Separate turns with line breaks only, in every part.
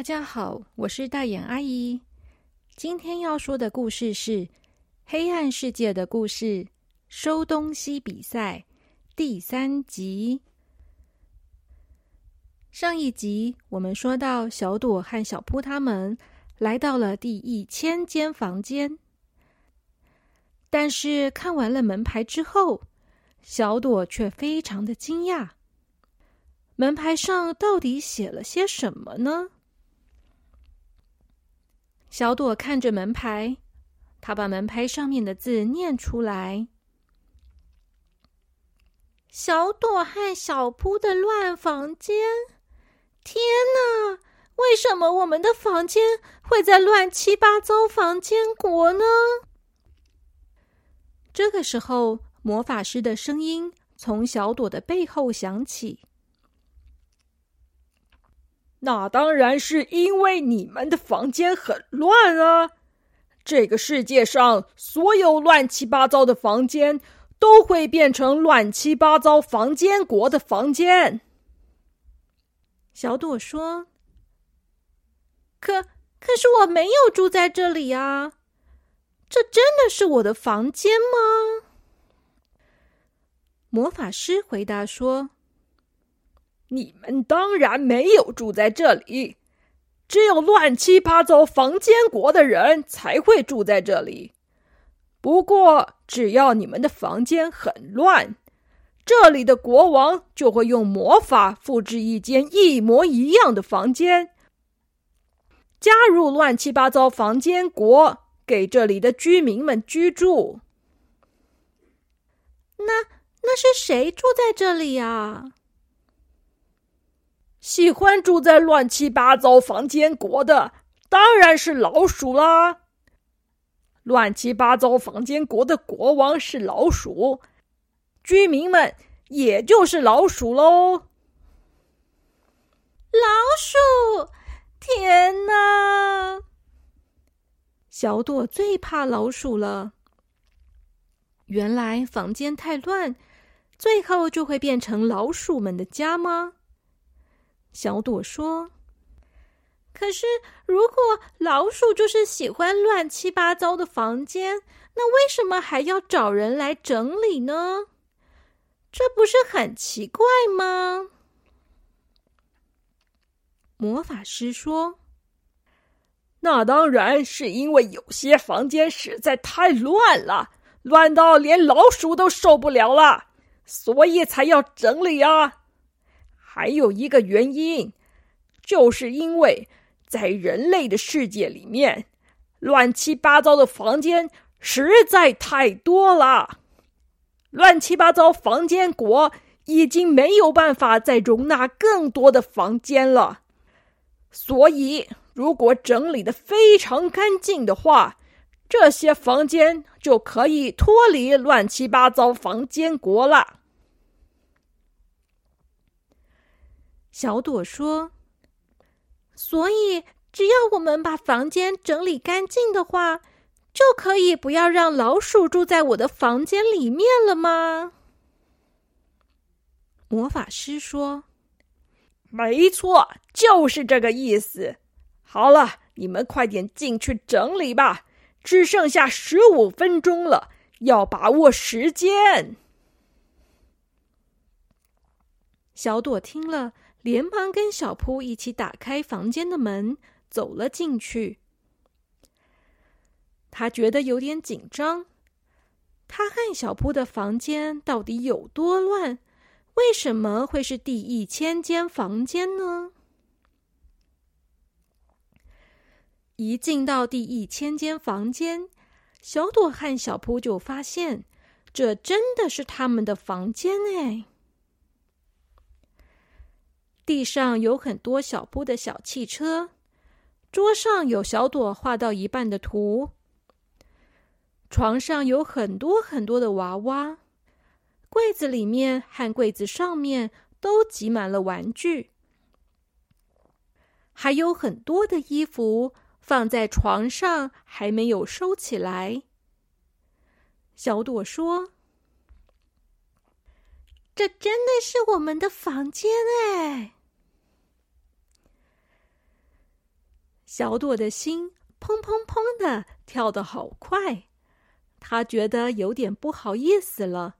大家好，我是大眼阿姨。今天要说的故事是《黑暗世界的故事》收东西比赛第三集。上一集我们说到，小朵和小扑他们来到了第一千间房间，但是看完了门牌之后，小朵却非常的惊讶。门牌上到底写了些什么呢？小朵看着门牌，他把门牌上面的字念出来：“
小朵和小扑的乱房间。”天哪！为什么我们的房间会在乱七八糟房间国呢？
这个时候，魔法师的声音从小朵的背后响起。
那当然是因为你们的房间很乱啊！这个世界上所有乱七八糟的房间都会变成乱七八糟房间国的房间。
小朵说：“
可可是我没有住在这里啊！这真的是我的房间吗？”
魔法师回答说。
你们当然没有住在这里，只有乱七八糟房间国的人才会住在这里。不过，只要你们的房间很乱，这里的国王就会用魔法复制一间一模一样的房间，加入乱七八糟房间国，给这里的居民们居住。
那那是谁住在这里啊？
喜欢住在乱七八糟房间国的，当然是老鼠啦。乱七八糟房间国的国王是老鼠，居民们也就是老鼠喽。
老鼠，天哪！
小朵最怕老鼠了。原来房间太乱，最后就会变成老鼠们的家吗？小朵说：“
可是，如果老鼠就是喜欢乱七八糟的房间，那为什么还要找人来整理呢？这不是很奇怪吗？”
魔法师说：“
那当然是因为有些房间实在太乱了，乱到连老鼠都受不了了，所以才要整理啊。”还有一个原因，就是因为在人类的世界里面，乱七八糟的房间实在太多了。乱七八糟房间国已经没有办法再容纳更多的房间了，所以如果整理的非常干净的话，这些房间就可以脱离乱七八糟房间国了。
小朵说：“
所以，只要我们把房间整理干净的话，就可以不要让老鼠住在我的房间里面了吗？”
魔法师说：“
没错，就是这个意思。好了，你们快点进去整理吧，只剩下十五分钟了，要把握时间。”
小朵听了。连忙跟小扑一起打开房间的门，走了进去。他觉得有点紧张。他和小扑的房间到底有多乱？为什么会是第一千间房间呢？一进到第一千间房间，小朵和小扑就发现，这真的是他们的房间哎。地上有很多小布的小汽车，桌上有小朵画到一半的图，床上有很多很多的娃娃，柜子里面和柜子上面都挤满了玩具，还有很多的衣服放在床上还没有收起来。小朵说：“
这真的是我们的房间哎。”
小朵的心砰砰砰的跳得好快，他觉得有点不好意思了。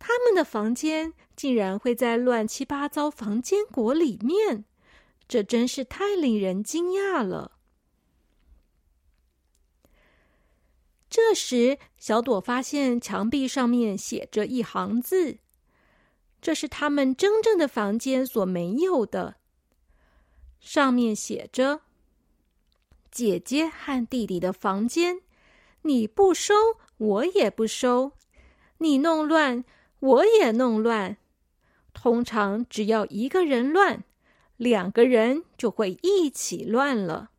他们的房间竟然会在乱七八糟房间国里面，这真是太令人惊讶了。这时，小朵发现墙壁上面写着一行字，这是他们真正的房间所没有的。上面写着：“姐姐和弟弟的房间，你不收，我也不收；你弄乱。”我也弄乱。通常只要一个人乱，两个人就会一起乱了。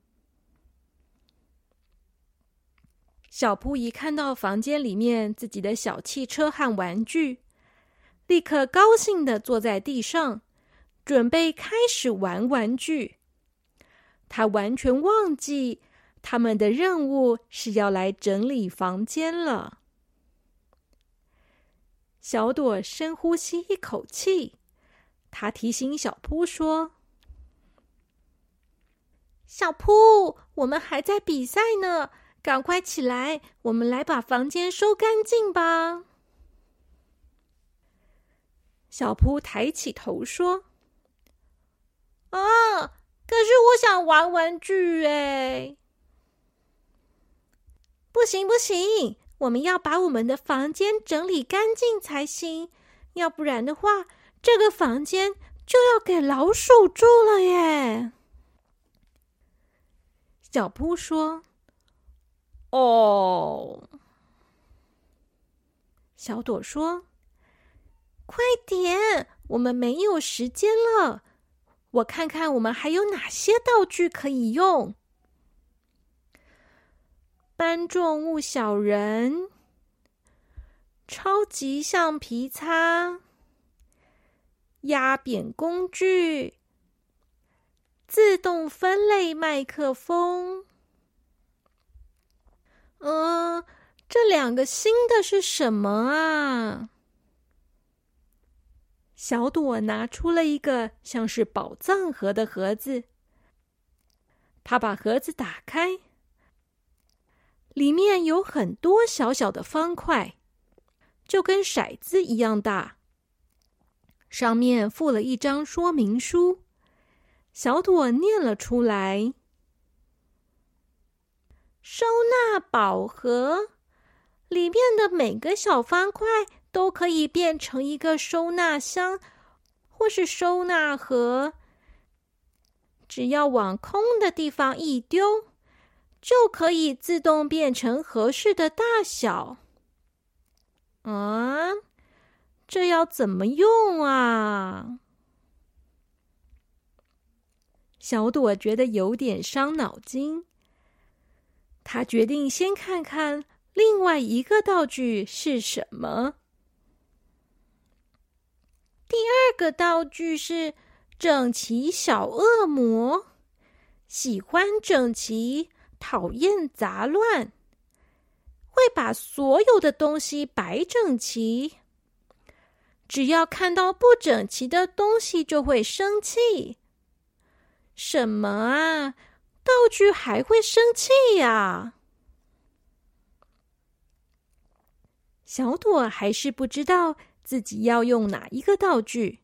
小扑一看到房间里面自己的小汽车和玩具，立刻高兴的坐在地上，准备开始玩玩具。他完全忘记他们的任务是要来整理房间了。小朵深呼吸一口气，他提醒小扑说：“
小扑，我们还在比赛呢，赶快起来，我们来把房间收干净吧。”
小扑抬起头说：“
啊，可是我想玩玩具哎，不行不行。”我们要把我们的房间整理干净才行，要不然的话，这个房间就要给老鼠住了耶。
小扑说：“哦。”小朵说：“
快点，我们没有时间了。我看看我们还有哪些道具可以用。”搬重物小人，超级橡皮擦，压扁工具，自动分类麦克风。嗯，这两个新的是什么啊？
小朵拿出了一个像是宝藏盒的盒子，他把盒子打开。里面有很多小小的方块，就跟骰子一样大。上面附了一张说明书，小朵念了出来：“
收纳宝盒，里面的每个小方块都可以变成一个收纳箱或是收纳盒，只要往空的地方一丢。”就可以自动变成合适的大小。啊，这要怎么用啊？
小朵觉得有点伤脑筋。他决定先看看另外一个道具是什么。
第二个道具是整齐小恶魔，喜欢整齐。讨厌杂乱，会把所有的东西摆整齐。只要看到不整齐的东西，就会生气。什么啊？道具还会生气呀？
小朵还是不知道自己要用哪一个道具，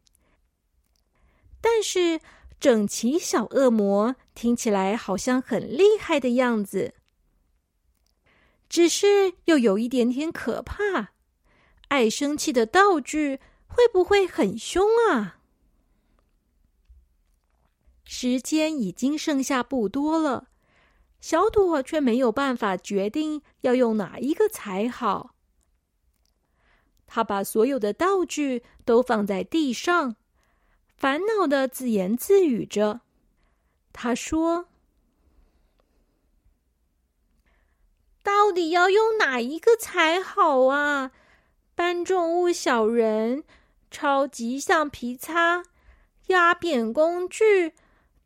但是。整齐小恶魔听起来好像很厉害的样子，只是又有一点点可怕。爱生气的道具会不会很凶啊？时间已经剩下不多了，小朵却没有办法决定要用哪一个才好。他把所有的道具都放在地上。烦恼的自言自语着，他说：“
到底要用哪一个才好啊？搬重物小人、超级橡皮擦、压扁工具、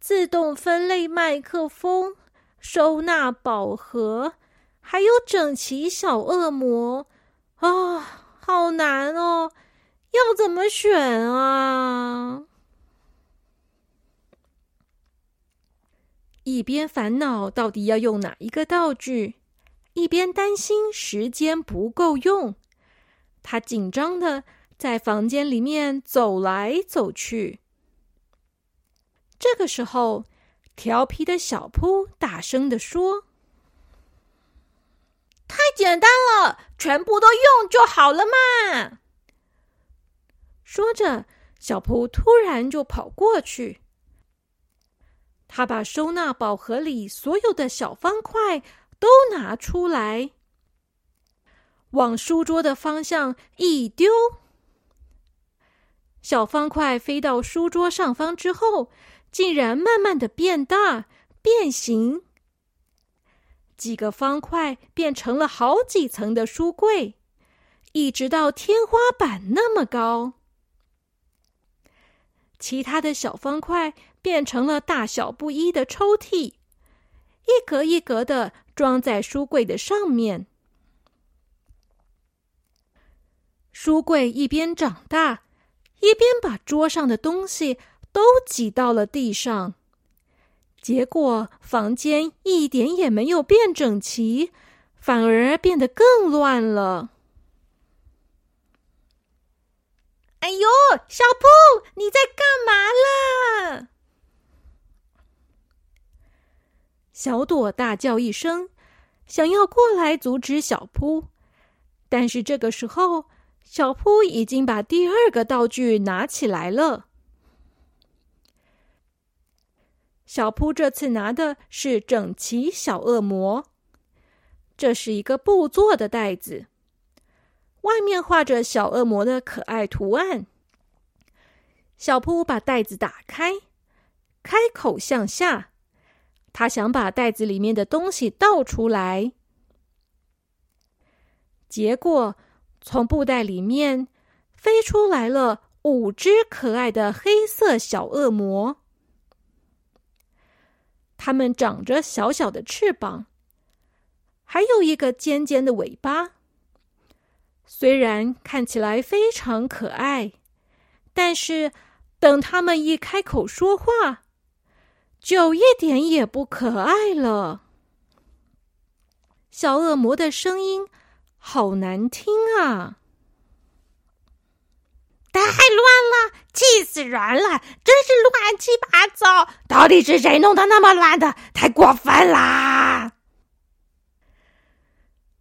自动分类麦克风、收纳宝盒，还有整齐小恶魔啊，好难哦！要怎么选啊？”
一边烦恼到底要用哪一个道具，一边担心时间不够用。他紧张的在房间里面走来走去。这个时候，调皮的小扑大声的说：“
太简单了，全部都用就好了嘛！”
说着，小扑突然就跑过去。他把收纳宝盒里所有的小方块都拿出来，往书桌的方向一丢。小方块飞到书桌上方之后，竟然慢慢的变大、变形。几个方块变成了好几层的书柜，一直到天花板那么高。其他的小方块变成了大小不一的抽屉，一格一格的装在书柜的上面。书柜一边长大，一边把桌上的东西都挤到了地上，结果房间一点也没有变整齐，反而变得更乱了。
哎呦，小布，你在干嘛啦？
小朵大叫一声，想要过来阻止小扑，但是这个时候，小扑已经把第二个道具拿起来了。小扑这次拿的是整齐小恶魔，这是一个布做的袋子。外面画着小恶魔的可爱图案。小扑把袋子打开，开口向下，他想把袋子里面的东西倒出来。结果，从布袋里面飞出来了五只可爱的黑色小恶魔。它们长着小小的翅膀，还有一个尖尖的尾巴。虽然看起来非常可爱，但是等他们一开口说话，就一点也不可爱了。小恶魔的声音好难听啊！
太乱了，气死人了！真是乱七八糟，到底是谁弄得那么乱的？太过分啦！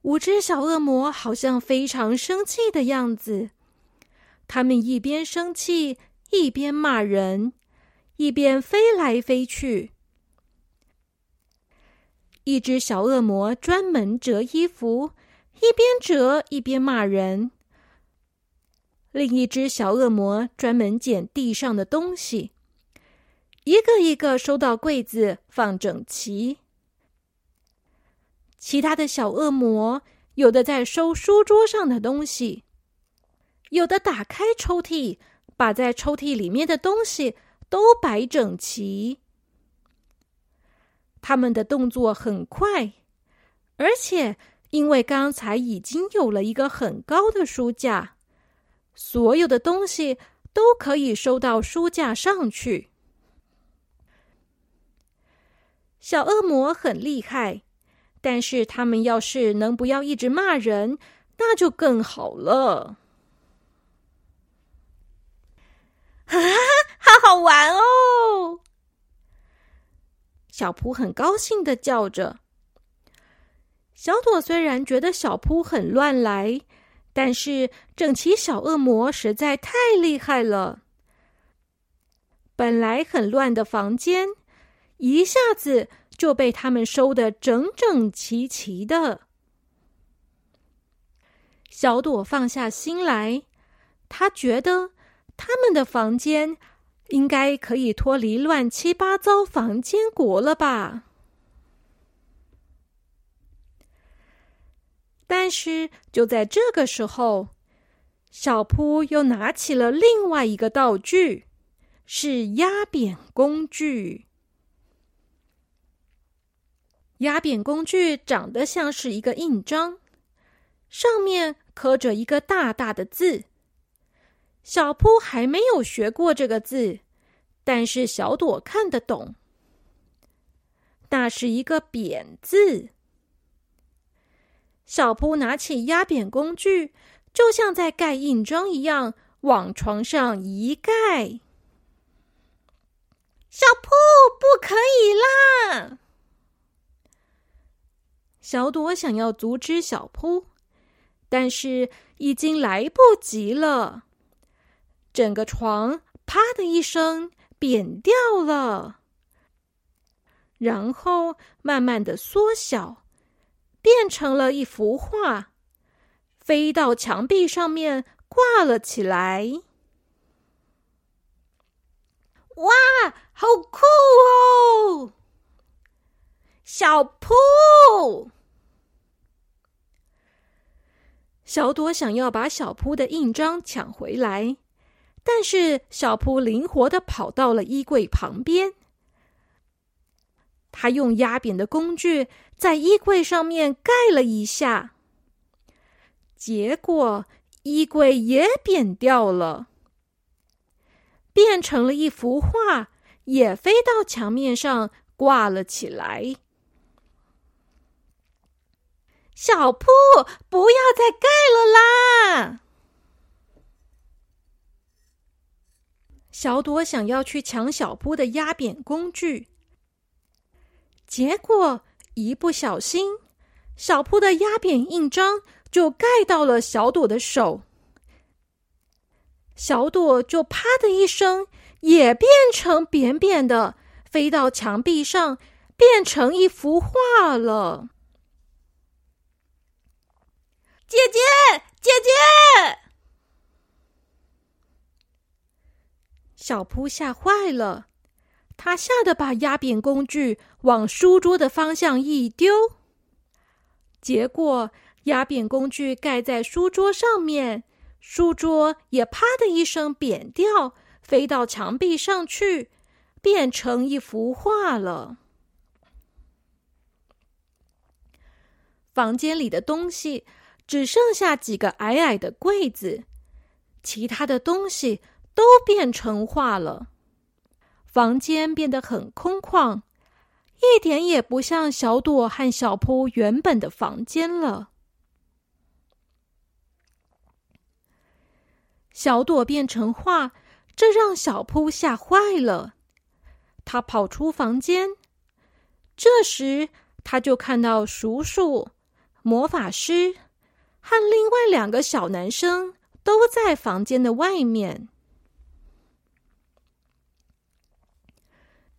五只小恶魔好像非常生气的样子，他们一边生气一边骂人，一边飞来飞去。一只小恶魔专门折衣服，一边折一边骂人；另一只小恶魔专门捡地上的东西，一个一个收到柜子放整齐。其他的小恶魔有的在收书桌上的东西，有的打开抽屉，把在抽屉里面的东西都摆整齐。他们的动作很快，而且因为刚才已经有了一个很高的书架，所有的东西都可以收到书架上去。小恶魔很厉害。但是他们要是能不要一直骂人，那就更好了。
哈哈，好好玩哦！
小扑很高兴的叫着。小朵虽然觉得小扑很乱来，但是整齐小恶魔实在太厉害了。本来很乱的房间，一下子。就被他们收的整整齐齐的。小朵放下心来，他觉得他们的房间应该可以脱离乱七八糟房间国了吧？但是就在这个时候，小扑又拿起了另外一个道具，是压扁工具。压扁工具长得像是一个印章，上面刻着一个大大的字。小扑还没有学过这个字，但是小朵看得懂。那是一个“扁”字。小扑拿起压扁工具，就像在盖印章一样，往床上一盖。
小扑，不可以啦！
小朵想要阻止小扑，但是已经来不及了。整个床“啪”的一声扁掉了，然后慢慢的缩小，变成了一幅画，飞到墙壁上面挂了起来。
哇，好酷哦！小铺。
小朵想要把小铺的印章抢回来，但是小扑灵活的跑到了衣柜旁边。他用压扁的工具在衣柜上面盖了一下，结果衣柜也扁掉了，变成了一幅画，也飞到墙面上挂了起来。
小铺，不要再盖了啦！
小朵想要去抢小铺的压扁工具，结果一不小心，小铺的压扁印章就盖到了小朵的手，小朵就啪的一声，也变成扁扁的，飞到墙壁上，变成一幅画了。
姐姐，姐姐！
小扑吓坏了，他吓得把压扁工具往书桌的方向一丢，结果压扁工具盖在书桌上面，书桌也啪的一声扁掉，飞到墙壁上去，变成一幅画了。房间里的东西。只剩下几个矮矮的柜子，其他的东西都变成画了。房间变得很空旷，一点也不像小朵和小扑原本的房间了。小朵变成画，这让小扑吓坏了。他跑出房间，这时他就看到叔叔、魔法师。和另外两个小男生都在房间的外面。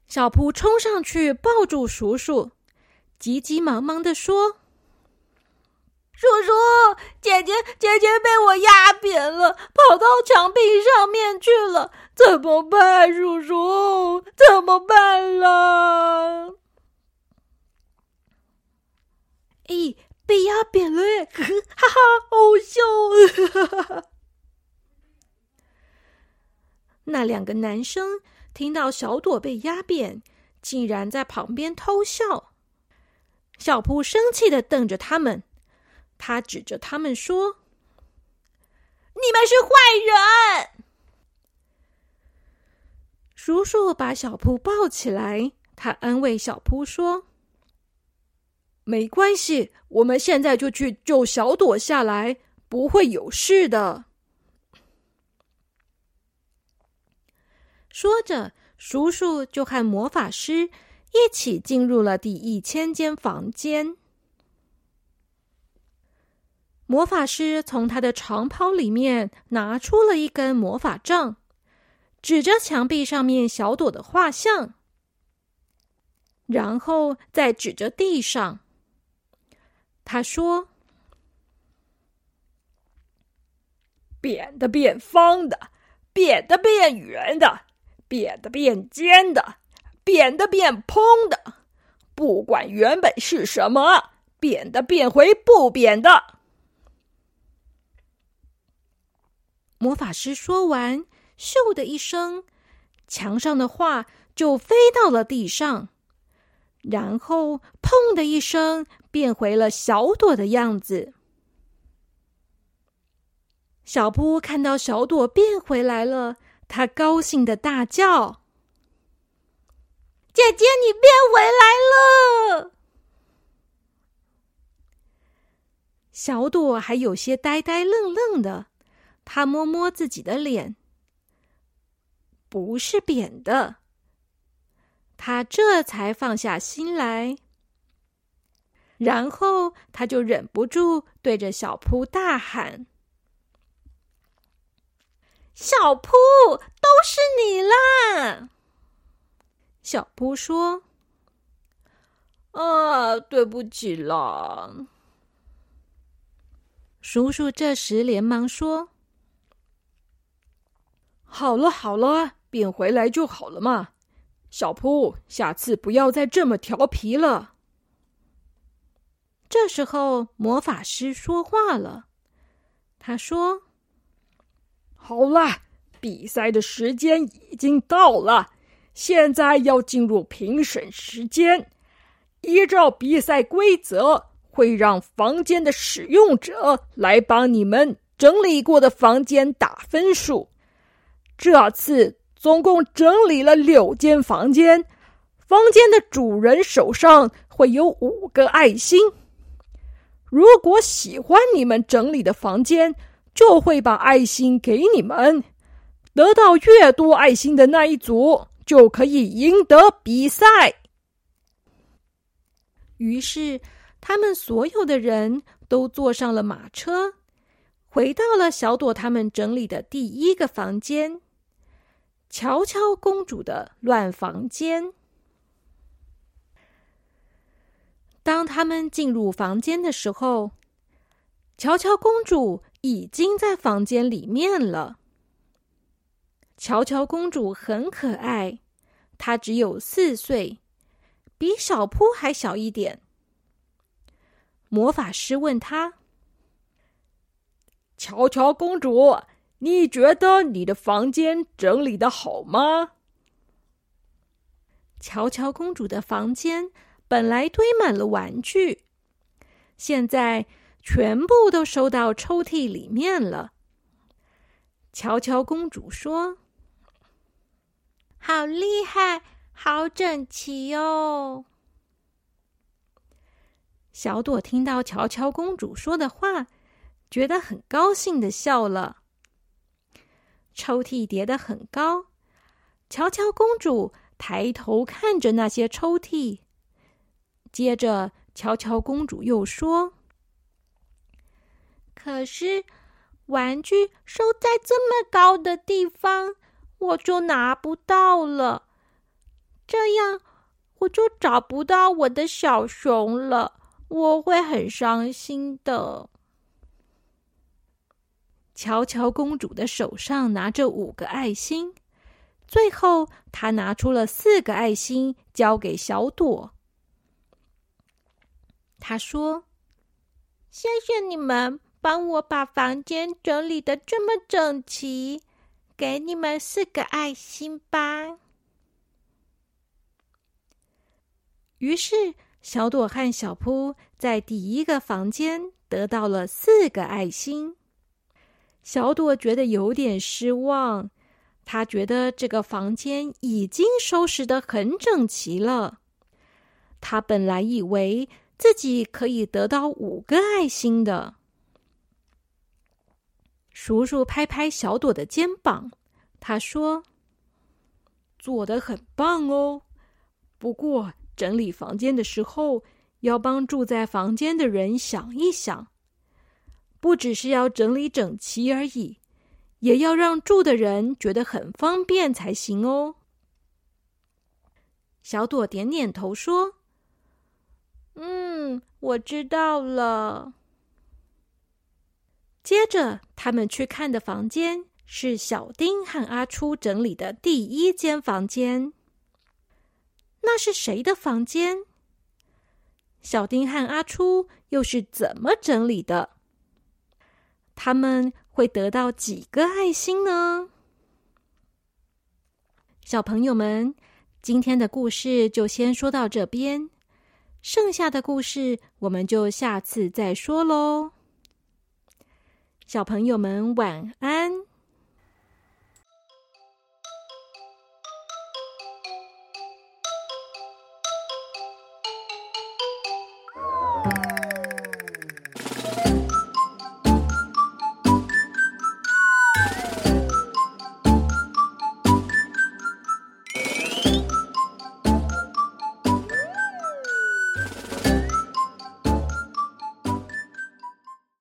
小扑冲上去抱住叔叔，急急忙忙的说：“
叔叔，姐姐，姐姐被我压扁了，跑到墙壁上面去了，怎么办？叔叔，怎么办啦？”
咦？被压扁了，哈哈，好笑！那两个男生听到小朵被压扁，竟然在旁边偷笑。小扑生气的瞪着他们，他指着他们说：“
你们是坏人！”
叔叔把小扑抱起来，他安慰小扑说。没关系，我们现在就去救小朵下来，不会有事的。说着，叔叔就和魔法师一起进入了第一千间房间。魔法师从他的长袍里面拿出了一根魔法杖，指着墙壁上面小朵的画像，然后再指着地上。他说：“
扁的变方的，扁的变圆的，扁的变尖的，扁的变蓬的，不管原本是什么，扁的变回不扁的。”
魔法师说完，咻的一声，墙上的画就飞到了地上，然后砰的一声。变回了小朵的样子。小布看到小朵变回来了，他高兴的大叫：“
姐姐，你变回来了！
小朵还有些呆呆愣愣的，他摸摸自己的脸，不是扁的。他这才放下心来，然后他就忍不住对着小扑大喊：“
小扑，都是你啦！”
小扑说：“
啊，对不起啦。”
叔叔这时连忙说：“
好了好了，变回来就好了嘛。小扑，下次不要再这么调皮了。”
这时候，魔法师说话了，他说：“
好了，比赛的时间已经到了，现在要进入评审时间，依照比赛规则。”会让房间的使用者来帮你们整理过的房间打分数。这次总共整理了六间房间，房间的主人手上会有五个爱心。如果喜欢你们整理的房间，就会把爱心给你们。得到越多爱心的那一组就可以赢得比赛。
于是。他们所有的人都坐上了马车，回到了小朵他们整理的第一个房间——乔乔公主的乱房间。当他们进入房间的时候，乔乔公主已经在房间里面了。乔乔公主很可爱，她只有四岁，比小扑还小一点。魔法师问她：“
乔乔公主，你觉得你的房间整理的好吗？”
乔乔公主的房间本来堆满了玩具，现在全部都收到抽屉里面了。乔乔公主说：“
好厉害，好整齐哦！”
小朵听到乔乔公主说的话，觉得很高兴的笑了。抽屉叠得很高，乔乔公主抬头看着那些抽屉，接着乔乔公主又说：“
可是玩具收在这么高的地方，我就拿不到了，这样我就找不到我的小熊了。”我会很伤心的。
乔乔公主的手上拿着五个爱心，最后她拿出了四个爱心，交给小朵。她说：“
谢谢你们帮我把房间整理的这么整齐，给你们四个爱心吧。”
于是。小朵和小扑在第一个房间得到了四个爱心。小朵觉得有点失望，她觉得这个房间已经收拾的很整齐了。她本来以为自己可以得到五个爱心的。叔叔拍拍小朵的肩膀，他说：“
做的很棒哦，不过……”整理房间的时候，要帮住在房间的人想一想，不只是要整理整齐而已，也要让住的人觉得很方便才行哦。
小朵点点头说：“
嗯，我知道了。”
接着，他们去看的房间是小丁和阿初整理的第一间房间。那是谁的房间？小丁和阿初又是怎么整理的？他们会得到几个爱心呢？小朋友们，今天的故事就先说到这边，剩下的故事我们就下次再说喽。小朋友们晚安。